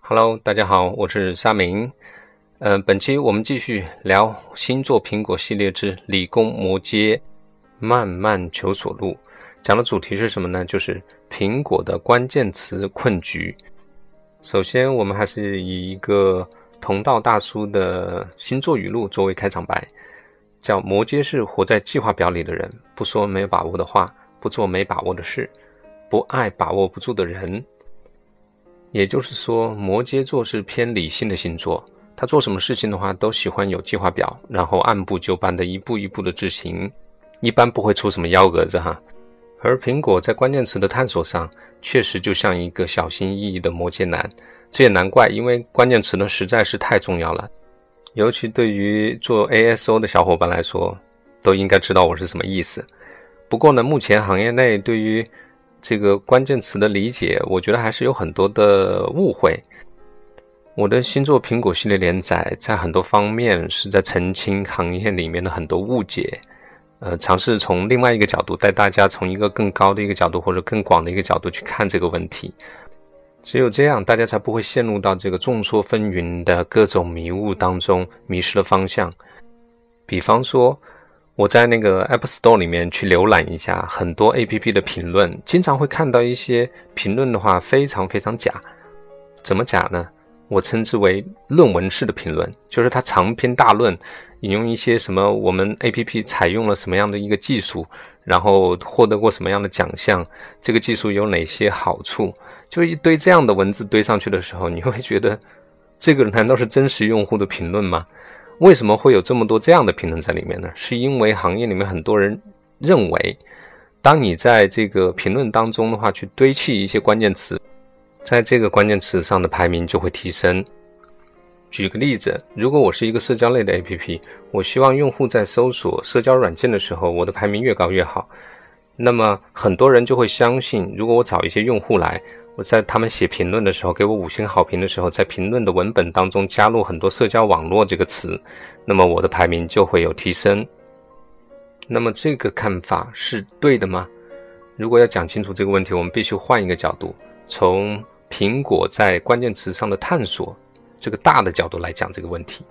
Hello，大家好，我是沙明。呃，本期我们继续聊星座苹果系列之理工摩羯慢慢求索路。讲的主题是什么呢？就是苹果的关键词困局。首先，我们还是以一个同道大叔的星座语录作为开场白，叫“摩羯是活在计划表里的人，不说没有把握的话，不做没把握的事，不爱把握不住的人。”也就是说，摩羯座是偏理性的星座，他做什么事情的话都喜欢有计划表，然后按部就班的一步一步的执行，一般不会出什么幺蛾子哈。而苹果在关键词的探索上，确实就像一个小心翼翼的摩羯男，这也难怪，因为关键词呢实在是太重要了，尤其对于做 ASO 的小伙伴来说，都应该知道我是什么意思。不过呢，目前行业内对于这个关键词的理解，我觉得还是有很多的误会。我的星座苹果系列连载，在很多方面是在澄清行业里面的很多误解，呃，尝试从另外一个角度带大家从一个更高的一个角度或者更广的一个角度去看这个问题。只有这样，大家才不会陷入到这个众说纷纭的各种迷雾当中，迷失了方向。比方说。我在那个 App Store 里面去浏览一下很多 APP 的评论，经常会看到一些评论的话非常非常假。怎么假呢？我称之为论文式的评论，就是它长篇大论，引用一些什么我们 APP 采用了什么样的一个技术，然后获得过什么样的奖项，这个技术有哪些好处，就一堆这样的文字堆上去的时候，你会觉得这个难道是真实用户的评论吗？为什么会有这么多这样的评论在里面呢？是因为行业里面很多人认为，当你在这个评论当中的话，去堆砌一些关键词，在这个关键词上的排名就会提升。举个例子，如果我是一个社交类的 APP，我希望用户在搜索社交软件的时候，我的排名越高越好，那么很多人就会相信，如果我找一些用户来。我在他们写评论的时候，给我五星好评的时候，在评论的文本当中加入很多社交网络这个词，那么我的排名就会有提升。那么这个看法是对的吗？如果要讲清楚这个问题，我们必须换一个角度，从苹果在关键词上的探索这个大的角度来讲这个问题。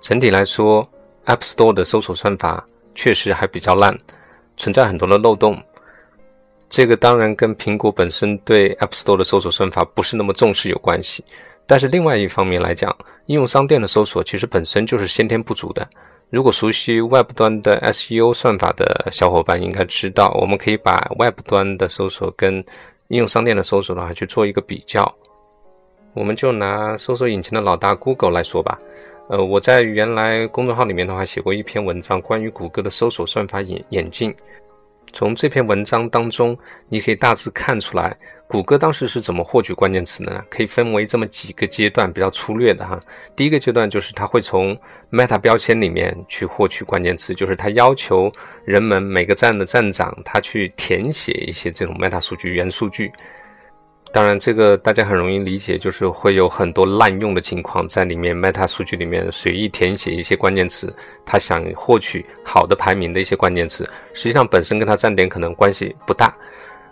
整体来说，App Store 的搜索算法确实还比较烂，存在很多的漏洞。这个当然跟苹果本身对 App Store 的搜索算法不是那么重视有关系，但是另外一方面来讲，应用商店的搜索其实本身就是先天不足的。如果熟悉 Web 端的 SEO 算法的小伙伴应该知道，我们可以把 Web 端的搜索跟应用商店的搜索的话去做一个比较。我们就拿搜索引擎的老大 Google 来说吧。呃，我在原来公众号里面的话写过一篇文章，关于谷歌的搜索算法演演进。从这篇文章当中，你可以大致看出来，谷歌当时是怎么获取关键词的呢？可以分为这么几个阶段，比较粗略的哈。第一个阶段就是它会从 Meta 标签里面去获取关键词，就是它要求人们每个站的站长他去填写一些这种 Meta 数据元数据。当然，这个大家很容易理解，就是会有很多滥用的情况在里面。Meta 数据里面随意填写一些关键词，他想获取好的排名的一些关键词，实际上本身跟他站点可能关系不大。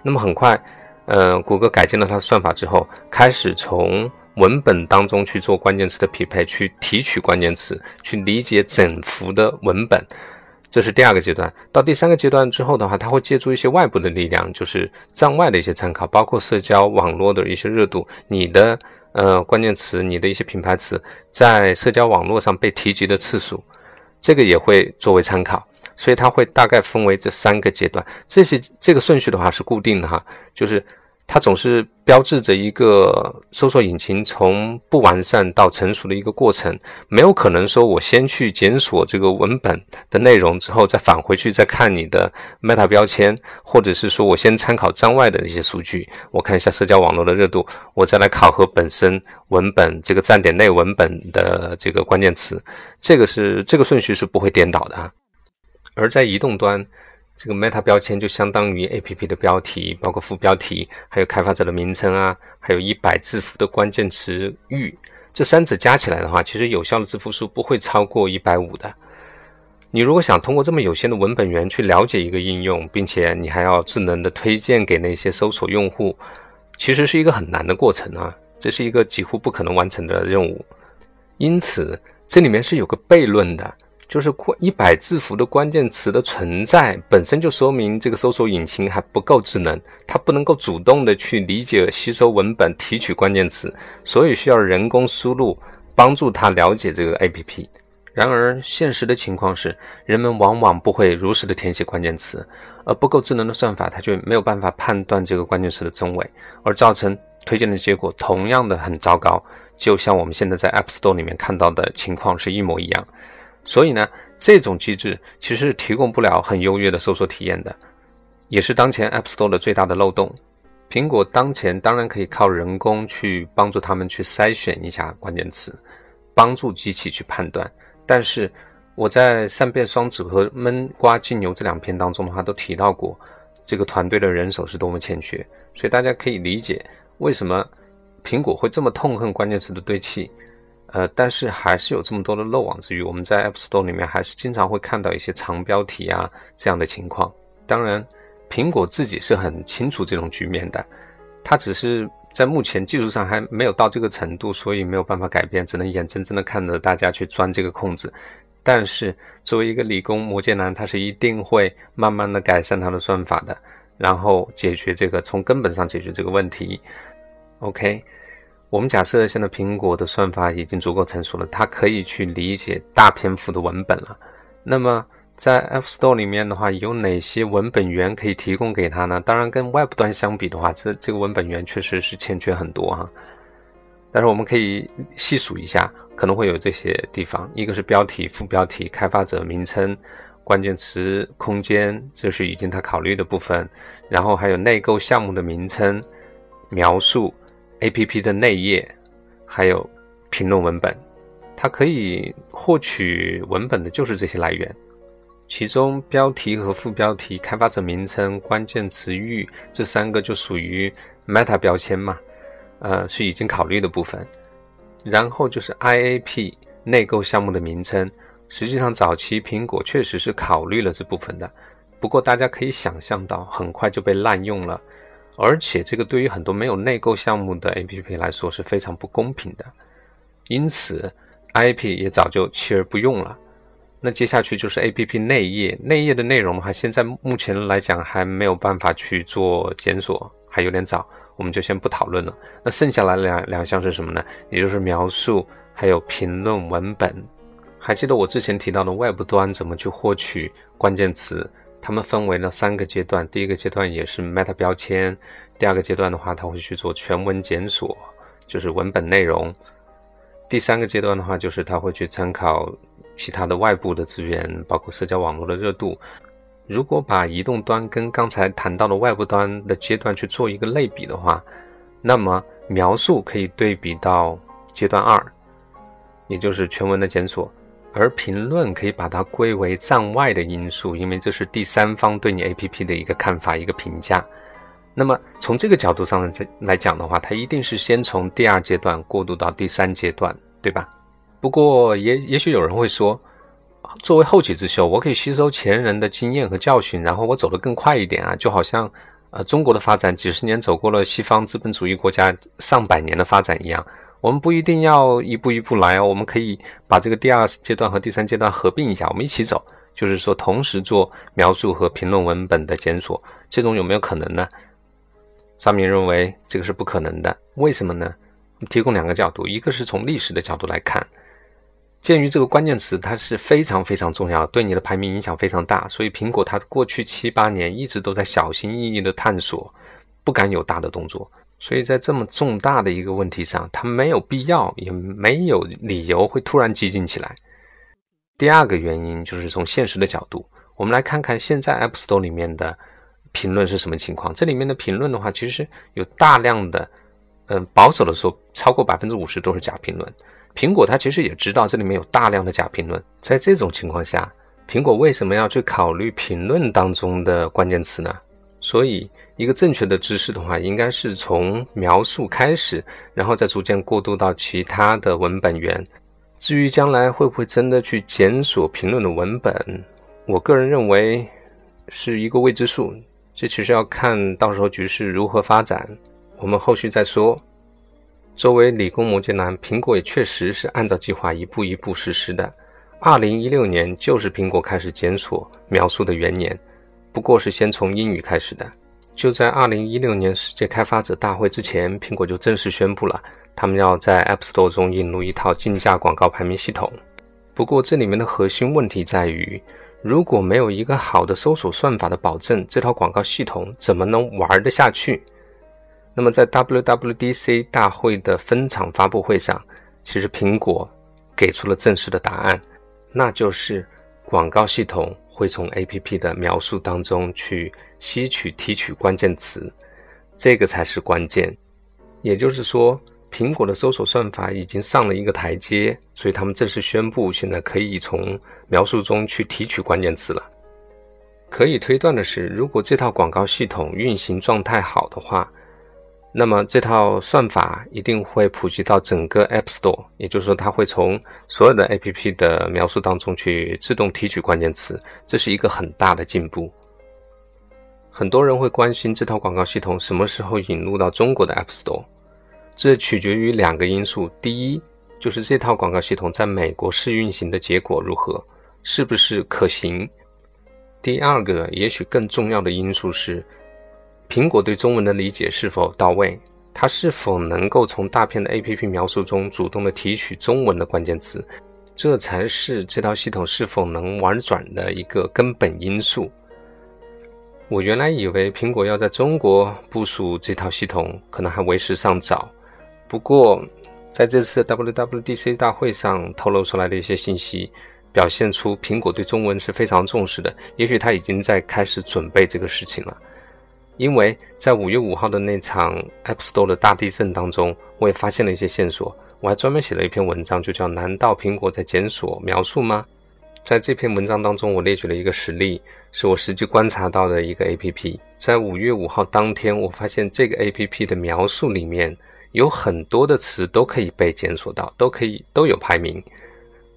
那么很快，呃，谷歌改进了它的算法之后，开始从文本当中去做关键词的匹配，去提取关键词，去理解整幅的文本。这是第二个阶段，到第三个阶段之后的话，它会借助一些外部的力量，就是站外的一些参考，包括社交网络的一些热度，你的呃关键词，你的一些品牌词在社交网络上被提及的次数，这个也会作为参考，所以它会大概分为这三个阶段，这些这个顺序的话是固定的哈，就是。它总是标志着一个搜索引擎从不完善到成熟的一个过程，没有可能说我先去检索这个文本的内容之后再返回去再看你的 Meta 标签，或者是说我先参考站外的一些数据，我看一下社交网络的热度，我再来考核本身文本这个站点内文本的这个关键词，这个是这个顺序是不会颠倒的啊。而在移动端。这个 Meta 标签就相当于 APP 的标题，包括副标题，还有开发者的名称啊，还有一百字符的关键词域，这三者加起来的话，其实有效的字符数不会超过一百五的。你如果想通过这么有限的文本源去了解一个应用，并且你还要智能的推荐给那些搜索用户，其实是一个很难的过程啊。这是一个几乎不可能完成的任务。因此，这里面是有个悖论的，就是一百字符的关键词的存在本身就说明这个搜索引擎还不够智能，它不能够主动的去理解、吸收文本、提取关键词，所以需要人工输入帮助它了解这个 APP。然而，现实的情况是，人们往往不会如实的填写关键词，而不够智能的算法，它就没有办法判断这个关键词的真伪，而造成推荐的结果同样的很糟糕，就像我们现在在 App Store 里面看到的情况是一模一样。所以呢，这种机制其实是提供不了很优越的搜索体验的，也是当前 App Store 的最大的漏洞。苹果当前当然可以靠人工去帮助他们去筛选一下关键词，帮助机器去判断。但是我在善变双子和闷瓜金牛这两篇当中的话，都提到过这个团队的人手是多么欠缺，所以大家可以理解为什么苹果会这么痛恨关键词的堆砌。呃，但是还是有这么多的漏网之鱼。我们在 App Store 里面还是经常会看到一些长标题啊这样的情况。当然，苹果自己是很清楚这种局面的，它只是。在目前技术上还没有到这个程度，所以没有办法改变，只能眼睁睁的看着大家去钻这个空子。但是作为一个理工魔界男，他是一定会慢慢的改善他的算法的，然后解决这个从根本上解决这个问题。OK，我们假设现在苹果的算法已经足够成熟了，它可以去理解大篇幅的文本了。那么在 App Store 里面的话，有哪些文本源可以提供给他呢？当然，跟 Web 端相比的话，这这个文本源确实是欠缺很多哈。但是我们可以细数一下，可能会有这些地方：一个是标题、副标题、开发者名称、关键词空间，这是已经他考虑的部分；然后还有内购项目的名称、描述、APP 的内页，还有评论文本。它可以获取文本的就是这些来源。其中标题和副标题、开发者名称、关键词域这三个就属于 Meta 标签嘛，呃，是已经考虑的部分。然后就是 IAP 内购项目的名称，实际上早期苹果确实是考虑了这部分的，不过大家可以想象到，很快就被滥用了，而且这个对于很多没有内购项目的 APP 来说是非常不公平的，因此 IP 也早就弃而不用了。那接下去就是 A P P 内页，内页的内容的话，现在目前来讲还没有办法去做检索，还有点早，我们就先不讨论了。那剩下来两两项是什么呢？也就是描述还有评论文本。还记得我之前提到的 Web 端怎么去获取关键词？它们分为了三个阶段，第一个阶段也是 Meta 标签，第二个阶段的话，它会去做全文检索，就是文本内容。第三个阶段的话，就是它会去参考。其他的外部的资源，包括社交网络的热度。如果把移动端跟刚才谈到的外部端的阶段去做一个类比的话，那么描述可以对比到阶段二，也就是全文的检索，而评论可以把它归为站外的因素，因为这是第三方对你 APP 的一个看法、一个评价。那么从这个角度上来来讲的话，它一定是先从第二阶段过渡到第三阶段，对吧？不过，也也许有人会说，作为后起之秀，我可以吸收前人的经验和教训，然后我走得更快一点啊，就好像，呃，中国的发展几十年走过了西方资本主义国家上百年的发展一样，我们不一定要一步一步来哦，我们可以把这个第二阶段和第三阶段合并一下，我们一起走，就是说同时做描述和评论文本的检索，这种有没有可能呢？上面认为这个是不可能的，为什么呢？提供两个角度，一个是从历史的角度来看。鉴于这个关键词它是非常非常重要，对你的排名影响非常大，所以苹果它过去七八年一直都在小心翼翼的探索，不敢有大的动作。所以在这么重大的一个问题上，他没有必要，也没有理由会突然激进起来。第二个原因就是从现实的角度，我们来看看现在 App Store 里面的评论是什么情况。这里面的评论的话，其实有大量的，嗯，保守的说，超过百分之五十都是假评论。苹果它其实也知道这里面有大量的假评论，在这种情况下，苹果为什么要去考虑评论当中的关键词呢？所以，一个正确的知识的话，应该是从描述开始，然后再逐渐过渡到其他的文本源。至于将来会不会真的去检索评论的文本，我个人认为是一个未知数。这其实要看到时候局势如何发展，我们后续再说。作为理工摩羯男，苹果也确实是按照计划一步一步实施的。二零一六年就是苹果开始检索描述的元年，不过是先从英语开始的。就在二零一六年世界开发者大会之前，苹果就正式宣布了，他们要在 App Store 中引入一套竞价广告排名系统。不过这里面的核心问题在于，如果没有一个好的搜索算法的保证，这套广告系统怎么能玩得下去？那么在 WWDC 大会的分场发布会上，其实苹果给出了正式的答案，那就是广告系统会从 APP 的描述当中去吸取提取关键词，这个才是关键。也就是说，苹果的搜索算法已经上了一个台阶，所以他们正式宣布，现在可以从描述中去提取关键词了。可以推断的是，如果这套广告系统运行状态好的话，那么这套算法一定会普及到整个 App Store，也就是说，它会从所有的 APP 的描述当中去自动提取关键词，这是一个很大的进步。很多人会关心这套广告系统什么时候引入到中国的 App Store，这取决于两个因素：第一，就是这套广告系统在美国试运行的结果如何，是不是可行；第二个，也许更重要的因素是。苹果对中文的理解是否到位？它是否能够从大片的 APP 描述中主动的提取中文的关键词？这才是这套系统是否能玩转的一个根本因素。我原来以为苹果要在中国部署这套系统，可能还为时尚早。不过，在这次 WWDC 大会上透露出来的一些信息，表现出苹果对中文是非常重视的。也许他已经在开始准备这个事情了。因为在五月五号的那场 App Store 的大地震当中，我也发现了一些线索。我还专门写了一篇文章，就叫“难道苹果在检索描述吗？”在这篇文章当中，我列举了一个实例，是我实际观察到的一个 APP。在五月五号当天，我发现这个 APP 的描述里面有很多的词都可以被检索到，都可以都有排名。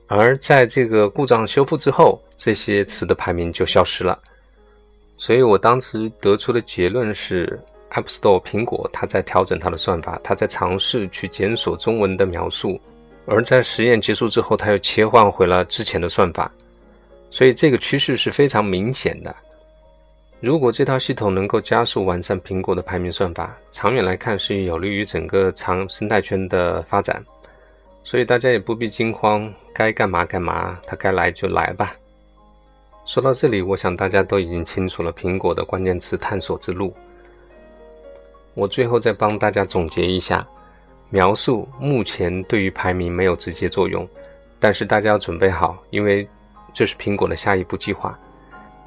而在这个故障修复之后，这些词的排名就消失了。所以我当时得出的结论是，App Store 苹果它在调整它的算法，它在尝试去检索中文的描述，而在实验结束之后，它又切换回了之前的算法。所以这个趋势是非常明显的。如果这套系统能够加速完善苹果的排名算法，长远来看是有利于整个长生态圈的发展。所以大家也不必惊慌，该干嘛干嘛，它该来就来吧。说到这里，我想大家都已经清楚了苹果的关键词探索之路。我最后再帮大家总结一下：描述目前对于排名没有直接作用，但是大家要准备好，因为这是苹果的下一步计划。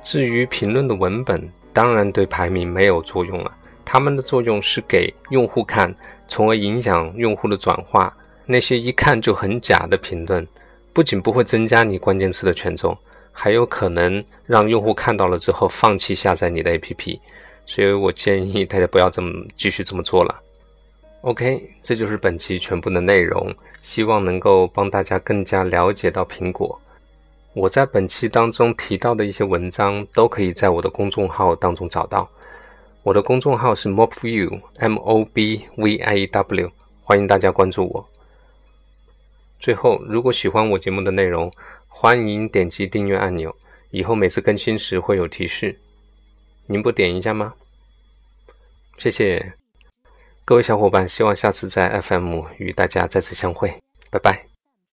至于评论的文本，当然对排名没有作用了，它们的作用是给用户看，从而影响用户的转化。那些一看就很假的评论，不仅不会增加你关键词的权重。还有可能让用户看到了之后放弃下载你的 APP，所以我建议大家不要这么继续这么做了。OK，这就是本期全部的内容，希望能够帮大家更加了解到苹果。我在本期当中提到的一些文章都可以在我的公众号当中找到。我的公众号是 Mobview，M O B V I E W，欢迎大家关注我。最后，如果喜欢我节目的内容，欢迎点击订阅按钮，以后每次更新时会有提示。您不点一下吗？谢谢各位小伙伴，希望下次在 FM 与大家再次相会，拜拜。